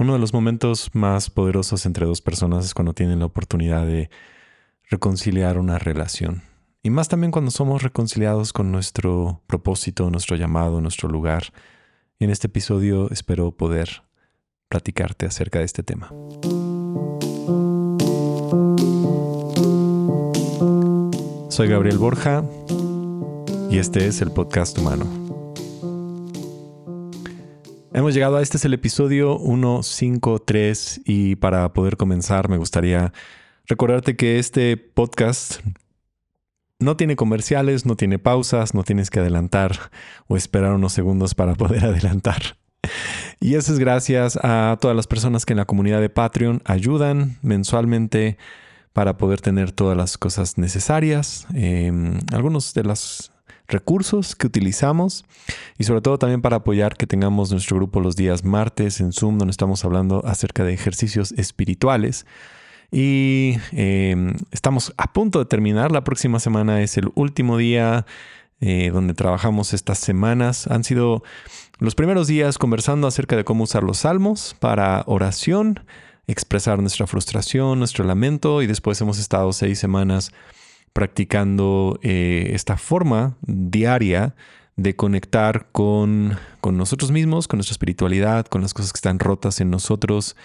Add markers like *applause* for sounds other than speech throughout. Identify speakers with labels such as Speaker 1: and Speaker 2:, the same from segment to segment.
Speaker 1: Uno de los momentos más poderosos entre dos personas es cuando tienen la oportunidad de reconciliar una relación. Y más también cuando somos reconciliados con nuestro propósito, nuestro llamado, nuestro lugar. Y en este episodio espero poder platicarte acerca de este tema. Soy Gabriel Borja y este es el podcast humano. Hemos llegado a este es el episodio 153 y para poder comenzar me gustaría recordarte que este podcast no tiene comerciales, no tiene pausas, no tienes que adelantar o esperar unos segundos para poder *laughs* adelantar. Y eso es gracias a todas las personas que en la comunidad de Patreon ayudan mensualmente para poder tener todas las cosas necesarias. Em, algunos de las recursos que utilizamos y sobre todo también para apoyar que tengamos nuestro grupo los días martes en Zoom donde estamos hablando acerca de ejercicios espirituales. Y em, estamos a punto de terminar. La próxima semana es el último día eh, donde trabajamos estas semanas. Han sido los primeros días conversando acerca de cómo usar los salmos para oración, expresar nuestra frustración, nuestro lamento y después hemos estado seis semanas practicando eh, esta forma diaria de conectar con, con nosotros mismos, con nuestra espiritualidad, con las cosas que están rotas en nosotros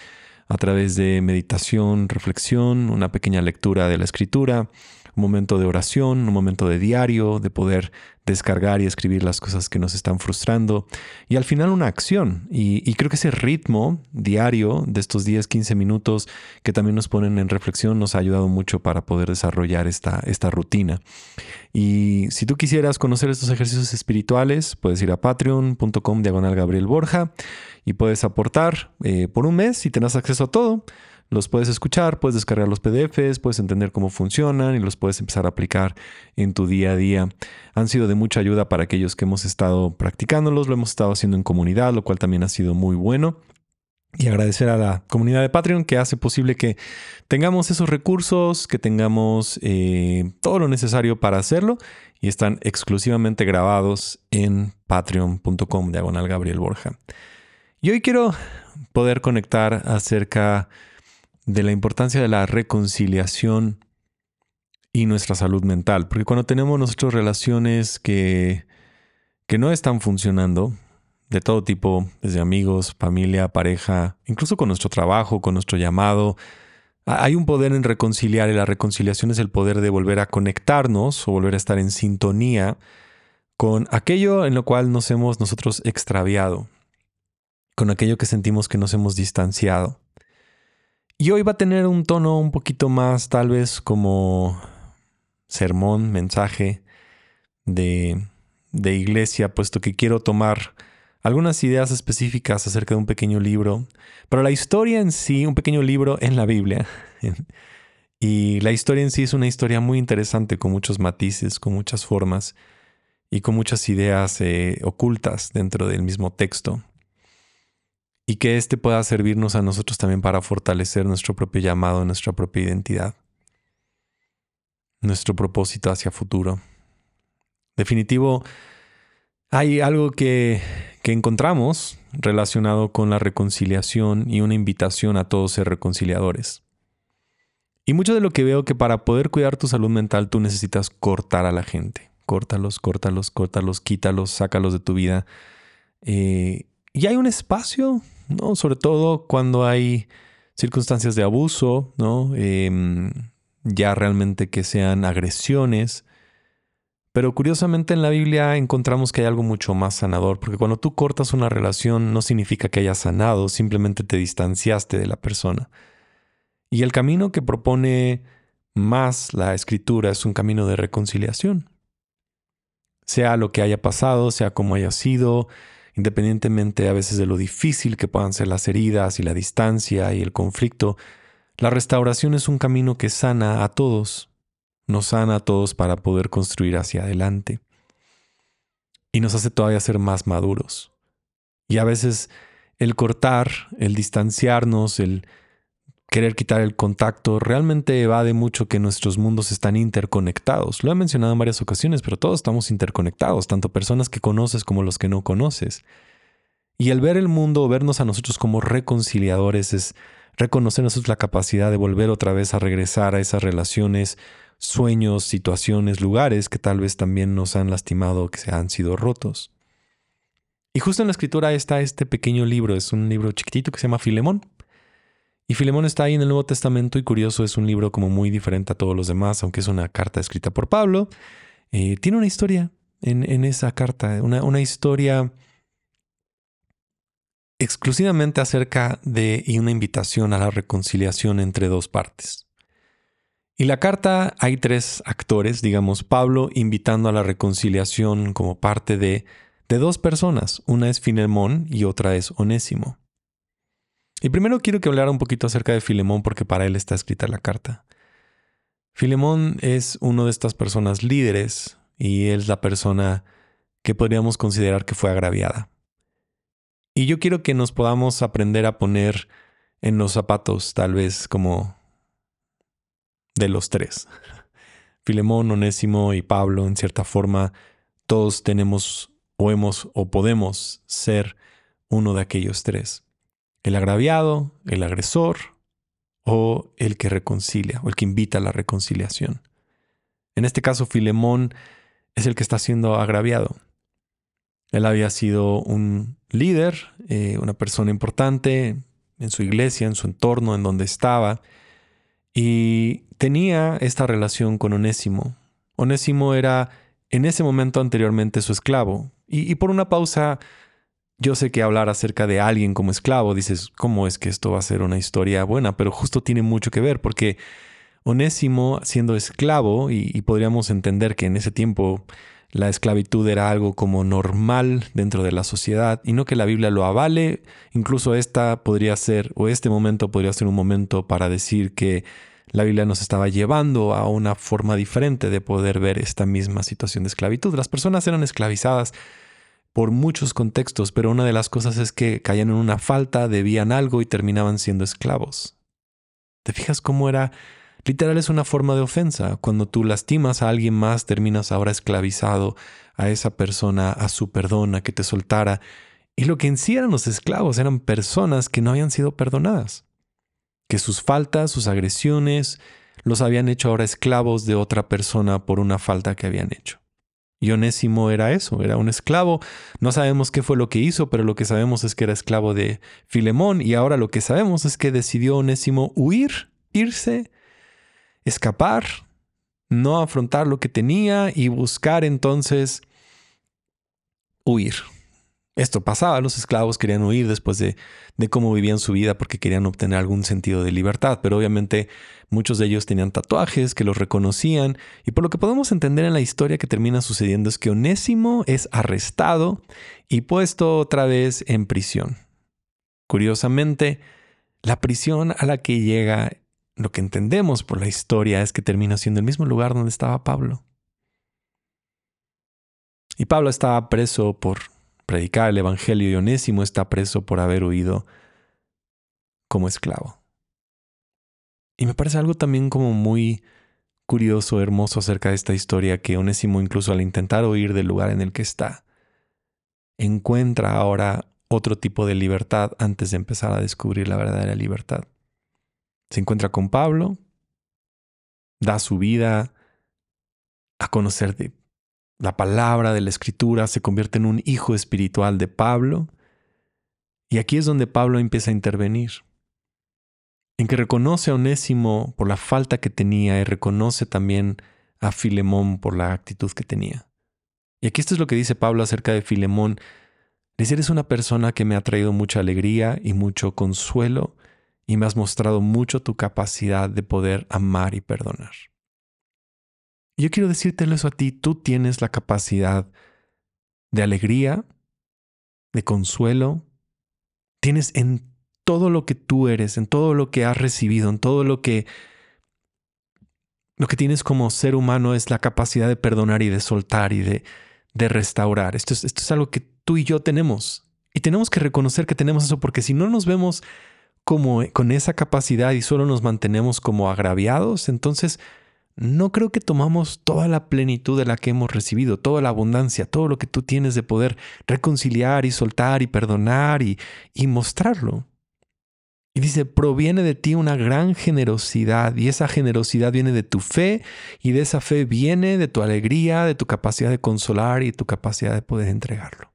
Speaker 1: a través de meditación, reflexión, una pequeña lectura de la escritura un momento de oración, un momento de diario, de poder descargar y escribir las cosas que nos están frustrando y al final una acción. Y, creo que ese ritmo diario de estos 10, 15 minutos que también nos ponen en reflexión nos ha ayudado mucho para poder desarrollar esta, esta rutina. Y si tú quisieras conocer estos ejercicios espirituales, puedes ir a patreon.com diagonal Gabriel Borja y puedes aportar eh, por un mes y tendrás acceso a todo. Los puedes escuchar, puedes descargar los PDFs, puedes entender cómo funcionan y los puedes empezar a aplicar en tu día a día. Han sido de mucha ayuda para aquellos que hemos estado practicándolos, lo hemos estado haciendo en comunidad, lo cual también ha sido muy bueno. Y agradecer a la comunidad de Patreon que hace posible que tengamos esos recursos, que tengamos eh, todo lo necesario para hacerlo y están exclusivamente grabados en patreon.com diagonal Gabriel Borja. Y hoy quiero poder conectar acerca la importancia de la reconciliación y nuestra salud mental. Porque cuando tenemos nuestras relaciones que, que no están funcionando, de todo tipo, desde amigos, familia, pareja, incluso con nuestro trabajo, con nuestro llamado, hay un poder en reconciliar y la reconciliación es el poder de volver a conectarnos o volver a estar en sintonía con aquello en lo cual nos hemos nosotros extraviado, con aquello que sentimos que nos hemos distanciado. Y hoy va a tener un tono un poquito más tal vez como sermón, mensaje de, de iglesia, puesto que quiero tomar algunas ideas específicas acerca de un pequeño libro, pero la historia en sí, un pequeño libro en la Biblia, *laughs* y la historia en sí es una historia muy interesante con muchos matices, con muchas formas y con muchas ideas eh, ocultas dentro del mismo texto y que éste pueda servirnos a nosotros también para fortalecer nuestro propio llamado, nuestra propia identidad, nuestro propósito hacia futuro. Definitivo, hay algo que, que encontramos relacionado con la reconciliación y una invitación a todos ser reconciliadores. Y mucho de lo que veo que para poder cuidar tu salud mental tú necesitas cortar a la gente. Córtalos, córtalos, córtalos, quítalos, sácalos de tu vida. Eh, y hay un espacio ¿no? Sobre todo cuando hay circunstancias de abuso, ¿no? Em, ya realmente que sean agresiones. Pero curiosamente en la Biblia encontramos que hay algo mucho más sanador, porque cuando tú cortas una relación no significa que hayas sanado, simplemente te distanciaste de la persona. Y el camino que propone más la escritura es un camino de reconciliación. Sea lo que haya pasado, sea como haya sido, independientemente a veces de lo difícil que puedan ser las heridas y la distancia y el conflicto, la restauración es un camino que sana a todos, nos sana a todos para poder construir hacia adelante y nos hace todavía ser más maduros. Y a veces el cortar, el distanciarnos, el querer quitar el contacto realmente evade mucho que nuestros mundos están interconectados. Lo he mencionado en varias ocasiones, pero todos estamos interconectados, tanto personas que conoces como los que no conoces. Y el ver el mundo, vernos a nosotros como reconciliadores, es reconocer nosotros la capacidad de volver otra vez a regresar a esas relaciones, sueños, situaciones, lugares que tal vez también nos han lastimado, que se han sido rotos. Y justo en la escritura está este pequeño libro, es un libro chiquitito que se llama Filemón. Y Filemón está ahí en el Nuevo Testamento y curioso, es un libro como muy diferente a todos los demás, aunque es una carta escrita por Pablo. Eh, tiene una historia en, esa carta, una, historia exclusivamente acerca de y una invitación a la reconciliación entre dos partes. Y la carta hay tres actores, digamos, Pablo invitando a la reconciliación como parte de, de dos personas, una es Filemón y otra es Onésimo. Y primero quiero que hablara un poquito acerca de Filemón porque para él está escrita la carta. Filemón es uno de estas personas líderes y es la persona que podríamos considerar que fue agraviada. Y yo quiero que nos podamos aprender a poner en los zapatos, tal vez como de los tres. *laughs* Filemón, Onésimo y Pablo, en cierta forma, todos tenemos o hemos o podemos ser uno de aquellos tres el agraviado, el agresor o el que reconcilia o el que invita a la reconciliación. En este caso, Filemón es el que está siendo agraviado. Él había sido un líder, eh, una persona importante en su iglesia, en su entorno, en donde estaba, y tenía esta relación con Onésimo. Onésimo era en ese momento anteriormente su esclavo, y por una pausa yo sé que hablar acerca de alguien como esclavo, dices, ¿cómo es que esto va a ser una historia buena? Pero justo tiene mucho que ver, porque Onésimo, siendo esclavo, y, podríamos entender que en ese tiempo la esclavitud era algo como normal dentro de la sociedad, y no que la Biblia lo avale, incluso esta podría ser, o este momento podría ser un momento para decir que la Biblia nos estaba llevando a una forma diferente de poder ver esta misma situación de esclavitud. Las personas eran esclavizadas por muchos contextos, pero una de las cosas es que caían en una falta, debían algo y terminaban siendo esclavos. ¿Te fijas cómo era? Literal es una forma de ofensa. Cuando tú lastimas a alguien más, terminas ahora esclavizado a esa persona, a su perdón, a que te soltara. Y lo que en sí eran los esclavos eran personas que no habían sido perdonadas, que sus faltas, sus agresiones, los habían hecho ahora esclavos de otra persona por una falta que habían hecho. Y Onésimo era eso, era un esclavo. No sabemos qué fue lo que hizo, pero lo que sabemos es que era esclavo de Filemón y ahora lo que sabemos es que decidió Onésimo huir, irse, escapar, no afrontar lo que tenía y buscar entonces huir. Esto pasaba, los esclavos querían huir después de, cómo vivían su vida porque querían obtener algún sentido de libertad, pero obviamente muchos de ellos tenían tatuajes que los reconocían y por lo que podemos entender en la historia que termina sucediendo es que Onésimo es arrestado y puesto otra vez en prisión. Curiosamente, la prisión a la que llega, lo que entendemos por la historia es que termina siendo el mismo lugar donde estaba Pablo. Y Pablo estaba preso por predicar el Evangelio y Onésimo está preso por haber huido como esclavo. Y me parece algo también como muy curioso, hermoso acerca de esta historia, que Onésimo incluso al intentar huir del lugar en el que está, encuentra ahora otro tipo de libertad antes de empezar a descubrir la verdadera libertad. Se encuentra con Pablo, da su vida a conocer de la palabra de la escritura se convierte en un hijo espiritual de Pablo. Y aquí es donde Pablo empieza a intervenir. En que reconoce a Onésimo por la falta que tenía y reconoce también a Filemón por la actitud que tenía. Y aquí esto es lo que dice Pablo acerca de Filemón. Dice, eres una persona que me ha traído mucha alegría y mucho consuelo y me has mostrado mucho tu capacidad de poder amar y perdonar. Yo quiero decírtelo eso a ti, tú tienes la capacidad de alegría, de consuelo, tienes en todo lo que tú eres, en todo lo que has recibido, en todo lo que lo que tienes como ser humano es la capacidad de perdonar y de soltar y de, de restaurar. Esto es, esto es algo que tú y yo tenemos. Y tenemos que reconocer que tenemos eso porque si no nos vemos como con esa capacidad y solo nos mantenemos como agraviados, entonces no creo que tomamos toda la plenitud de la que hemos recibido, toda la abundancia, todo lo que tú tienes de poder reconciliar y soltar y perdonar y, y mostrarlo. Y dice, proviene de ti una gran generosidad y esa generosidad viene de tu fe y de esa fe viene de tu alegría, de tu capacidad de consolar y tu capacidad de poder entregarlo.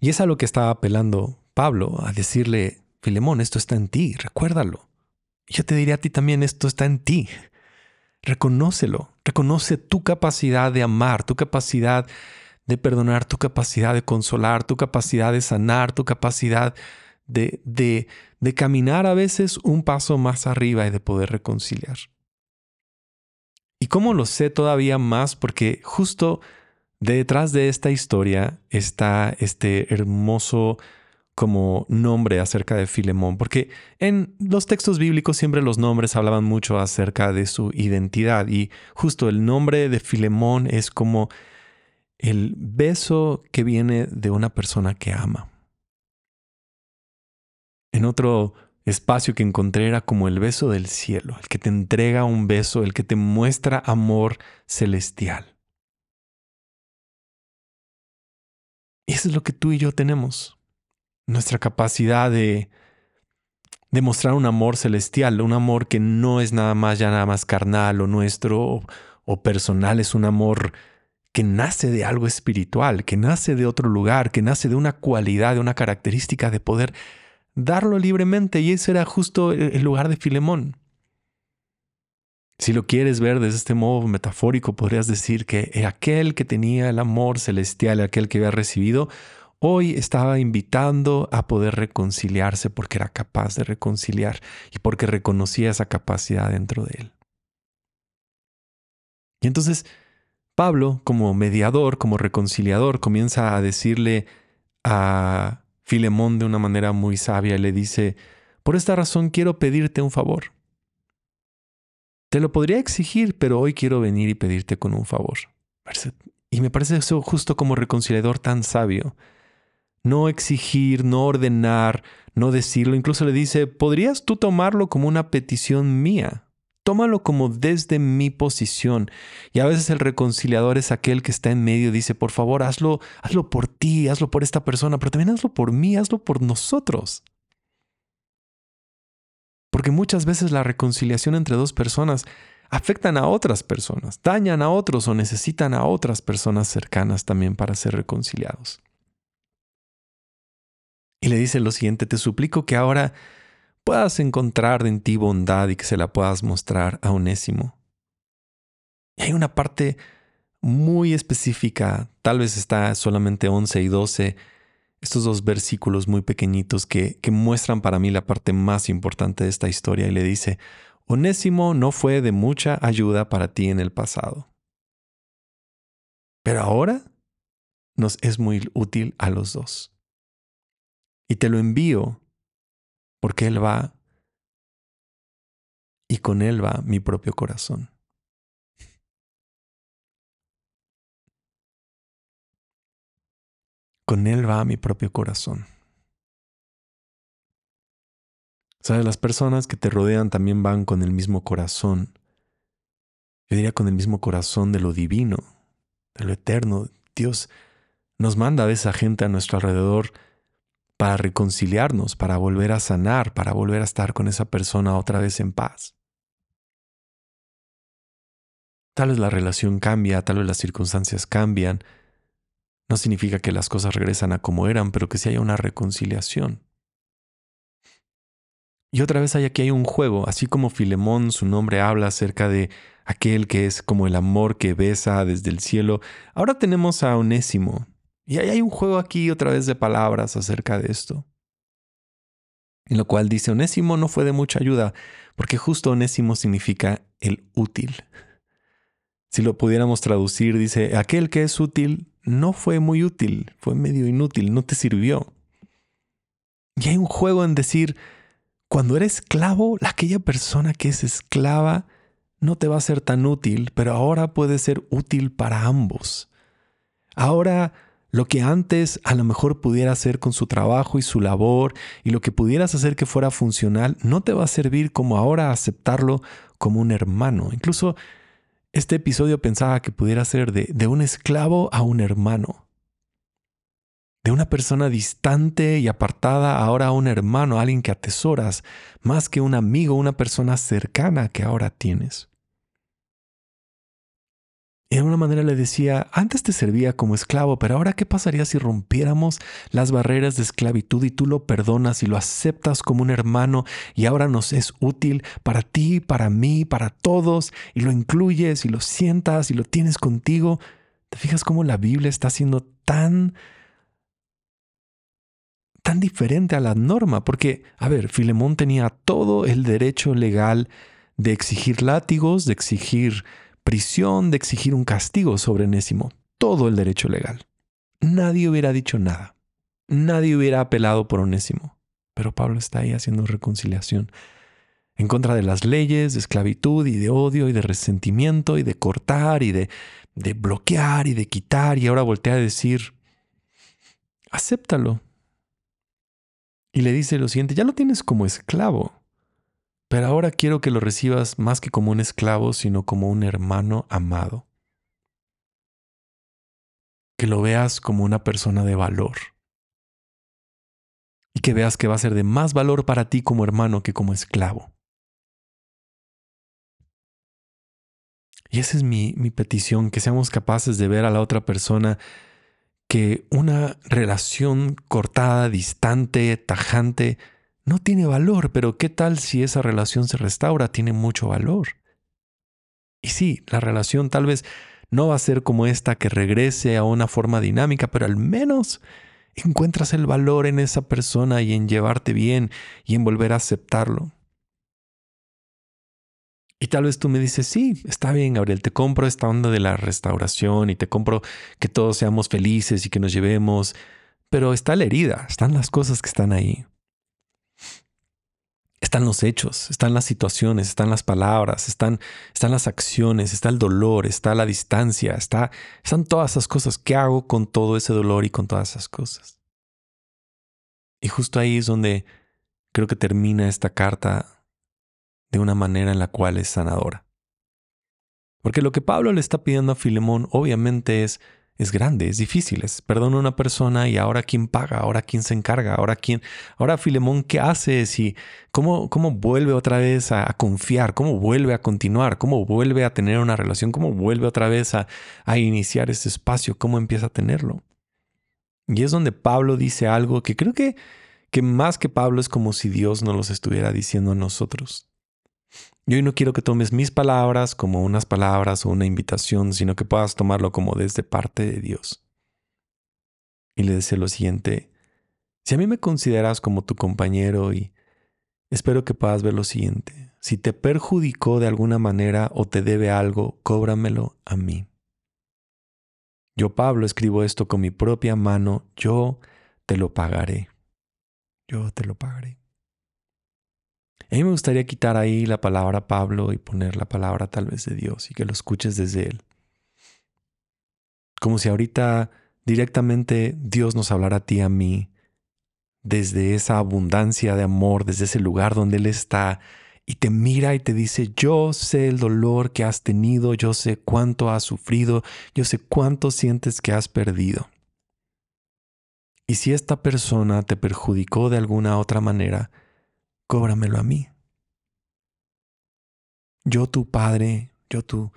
Speaker 1: Y es a lo que estaba apelando Pablo, a decirle, Filemón, esto está en ti, recuérdalo. Yo te diré a ti también, esto está en ti. Reconócelo, reconoce tu capacidad de amar, tu capacidad de perdonar, tu capacidad de consolar, tu capacidad de sanar, tu capacidad de, de, de caminar a veces un paso más arriba y de poder reconciliar. ¿Y cómo lo sé todavía más? Porque justo detrás de esta historia está este hermoso como nombre acerca de Filemón, porque en los textos bíblicos siempre los nombres hablaban mucho acerca de su identidad y justo el nombre de Filemón es como el beso que viene de una persona que ama. En otro espacio que encontré era como el beso del cielo, el que te entrega un beso, el que te muestra amor celestial. Y eso es lo que tú y yo tenemos nuestra capacidad de demostrar un amor celestial, un amor que no es nada más ya nada más carnal o nuestro o, personal, es un amor que nace de algo espiritual, que nace de otro lugar, que nace de una cualidad, de una característica de poder darlo libremente. Y ese era justo el lugar de Filemón. Si lo quieres ver desde este modo metafórico, podrías decir que aquel que tenía el amor celestial, aquel que había recibido, hoy estaba invitando a poder reconciliarse porque era capaz de reconciliar y porque reconocía esa capacidad dentro de él. Y entonces Pablo, como mediador, como reconciliador, comienza a decirle a Filemón de una manera muy sabia y le dice, por esta razón quiero pedirte un favor. Te lo podría exigir, pero hoy quiero venir y pedirte con un favor. Y me parece eso justo como reconciliador tan sabio no exigir, no ordenar, no decirlo. Incluso le dice, ¿podrías tú tomarlo como una petición mía? Tómalo como desde mi posición. Y a veces el reconciliador es aquel que está en medio, dice, por favor, hazlo, hazlo por ti, hazlo por esta persona, pero también hazlo por mí, hazlo por nosotros. Porque muchas veces la reconciliación entre dos personas afectan a otras personas, dañan a otros o necesitan a otras personas cercanas también para ser reconciliados. Y le dice lo siguiente, te suplico que ahora puedas encontrar en ti bondad y que se la puedas mostrar a Onésimo. Y hay una parte muy específica, tal vez está solamente 11 y 12, estos dos versículos muy pequeñitos que, que muestran para mí la parte más importante de esta historia y le dice, Onésimo no fue de mucha ayuda para ti en el pasado, pero ahora nos es muy útil a los dos. Y te lo envío porque Él va y con Él va mi propio corazón. Con Él va mi propio corazón. Sabes, las personas que te rodean también van con el mismo corazón. Yo diría con el mismo corazón de lo divino, de lo eterno. Dios nos manda a esa gente a nuestro alrededor para reconciliarnos, para volver a sanar, para volver a estar con esa persona otra vez en paz. Tal vez la relación cambia, tal vez las circunstancias cambian. No significa que las cosas regresan a como eran, pero que sí haya una reconciliación. Y otra vez hay aquí hay un juego, así como Filemón, su nombre habla acerca de aquel que es como el amor que besa desde el cielo. Ahora tenemos a Onésimo, y ahí hay un juego aquí otra vez de palabras acerca de esto. En lo cual dice, Onésimo no fue de mucha ayuda, porque justo Onésimo significa el útil. Si lo pudiéramos traducir, dice, aquel que es útil no fue muy útil, fue medio inútil, no te sirvió. Y hay un juego en decir, cuando eres esclavo, aquella persona que es esclava no te va a ser tan útil, pero ahora puede ser útil para ambos. Ahora Lo que antes a lo mejor pudiera hacer con su trabajo y su labor y lo que pudieras hacer que fuera funcional, no te va a servir como ahora aceptarlo como un hermano. Incluso este episodio pensaba que pudiera ser de, de un esclavo a un hermano. De una persona distante y apartada ahora a un hermano, alguien que atesoras, más que un amigo, una persona cercana que ahora tienes. De alguna manera le decía, antes te servía como esclavo, pero ahora qué pasaría si rompiéramos las barreras de esclavitud y tú lo perdonas y lo aceptas como un hermano y ahora nos es útil para ti, para mí, para todos y lo incluyes y lo sientas y lo tienes contigo. ¿Te fijas cómo la Biblia está siendo tan tan diferente a la norma? Porque, a ver, Filemón tenía todo el derecho legal de exigir látigos, de exigir prisión, de exigir un castigo sobre Enésimo, todo el derecho legal. Nadie hubiera dicho nada. Nadie hubiera apelado por Onésimo. Pero Pablo está ahí haciendo reconciliación en contra de las leyes de esclavitud y de odio y de resentimiento y de cortar y de, de bloquear y de quitar y ahora voltea a decir, acéptalo. Y le dice lo siguiente, ya lo tienes como esclavo. Pero ahora quiero que lo recibas más que como un esclavo, sino como un hermano amado. Que lo veas como una persona de valor. Y que veas que va a ser de más valor para ti como hermano que como esclavo. Y esa es mi, mi petición, que seamos capaces de ver a la otra persona que una relación cortada, distante, tajante, no tiene valor, pero ¿qué tal si esa relación se restaura? Tiene mucho valor. Y sí, la relación tal vez no va a ser como esta que regrese a una forma dinámica, pero al menos encuentras el valor en esa persona y en llevarte bien y en volver a aceptarlo. Y tal vez tú me dices, sí, está bien, Gabriel, te compro esta onda de la restauración y te compro que todos seamos felices y que nos llevemos, pero está la herida, están las cosas que están ahí. Están los hechos, están las situaciones, están las palabras, están, están las acciones, está el dolor, está la distancia, está, están todas esas cosas. ¿Qué hago con todo ese dolor y con todas esas cosas? Y justo ahí es donde creo que termina esta carta de una manera en la cual es sanadora. Porque lo que Pablo le está pidiendo a Filemón obviamente es es grande, es difícil. Es perdón a una persona y ahora quién paga, ahora quién se encarga, ahora quién, ahora Filemón, ¿qué hace? Si, cómo, ¿Cómo vuelve otra vez a, confiar? ¿Cómo vuelve a continuar? ¿Cómo vuelve a tener una relación? ¿Cómo vuelve otra vez a, a iniciar ese espacio? ¿Cómo empieza a tenerlo? Y es donde Pablo dice algo que creo que, que más que Pablo es como si Dios nos los estuviera diciendo a nosotros. Y hoy no quiero que tomes mis palabras como unas palabras o una invitación, sino que puedas tomarlo como desde parte de Dios. Y le dice lo siguiente, si a mí me consideras como tu compañero y espero que puedas ver lo siguiente, si te perjudicó de alguna manera o te debe algo, cóbramelo a mí. Yo, Pablo, escribo esto con mi propia mano, yo te lo pagaré. Yo te lo pagaré. A mí me gustaría quitar ahí la palabra Pablo y poner la palabra tal vez de Dios y que lo escuches desde Él. Como si ahorita directamente Dios nos hablara a ti, a mí, desde esa abundancia de amor, desde ese lugar donde Él está y te mira y te dice, yo sé el dolor que has tenido, yo sé cuánto has sufrido, yo sé cuánto sientes que has perdido. Y si esta persona te perjudicó de alguna otra manera, cóbramelo a mí. Yo tu Padre, yo tu,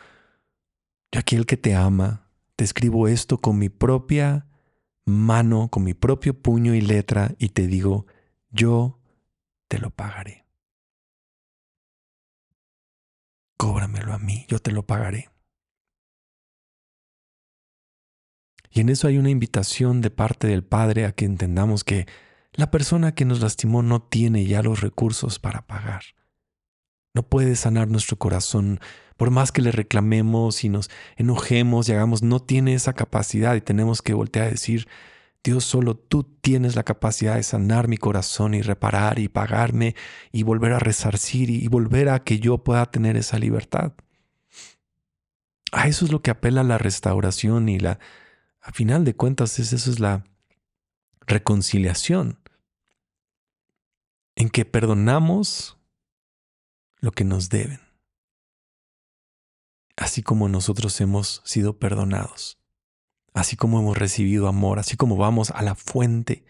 Speaker 1: yo aquel que te ama, te escribo esto con mi propia mano, con mi propio puño y letra y te digo, yo te lo pagaré. Cóbramelo a mí, yo te lo pagaré. Y en eso hay una invitación de parte del Padre a que entendamos que la persona que nos lastimó no tiene ya los recursos para pagar. No puede sanar nuestro corazón. Por más que le reclamemos y nos enojemos y hagamos, no tiene esa capacidad y tenemos que voltear a decir, Dios, solo tú tienes la capacidad de sanar mi corazón y reparar y pagarme y volver a resarcir y volver a que yo pueda tener esa libertad. A eso es lo que apela la restauración y la A final de cuentas, eso es la reconciliación, en que perdonamos lo que nos deben, así como nosotros hemos sido perdonados, así como hemos recibido amor, así como vamos a la fuente.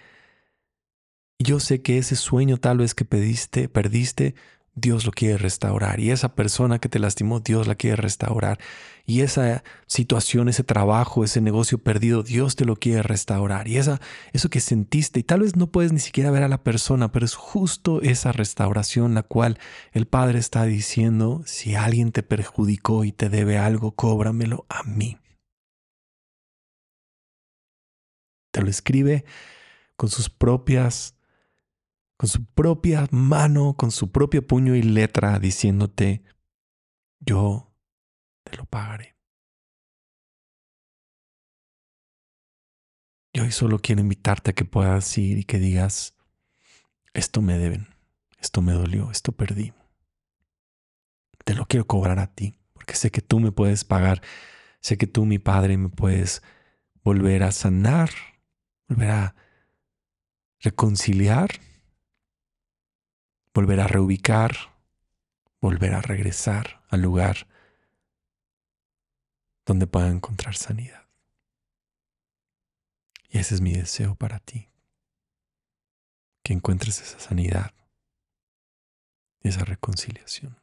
Speaker 1: yo sé que ese sueño tal vez que pediste, perdiste, Dios lo quiere restaurar. Y esa persona que te lastimó, Dios la quiere restaurar. Y esa situación, ese trabajo, ese negocio perdido, Dios te lo quiere restaurar. Y esa, eso que sentiste, y tal vez no puedes ni siquiera ver a la persona, pero es justo esa restauración la cual el Padre está diciendo, si alguien te perjudicó y te debe algo, cóbramelo a mí. Te lo escribe con sus propias con su propia mano, con su propio puño y letra, diciéndote, yo te lo pagaré. Y hoy solo quiero invitarte a que puedas ir y que digas, esto me deben, esto me dolió, esto perdí. Te lo quiero cobrar a ti, porque sé que tú me puedes pagar, sé que tú, mi Padre, me puedes volver a sanar, volver a reconciliar volver a reubicar, volver a regresar al lugar donde pueda encontrar sanidad. Y ese es mi deseo para ti, que encuentres esa sanidad, esa reconciliación.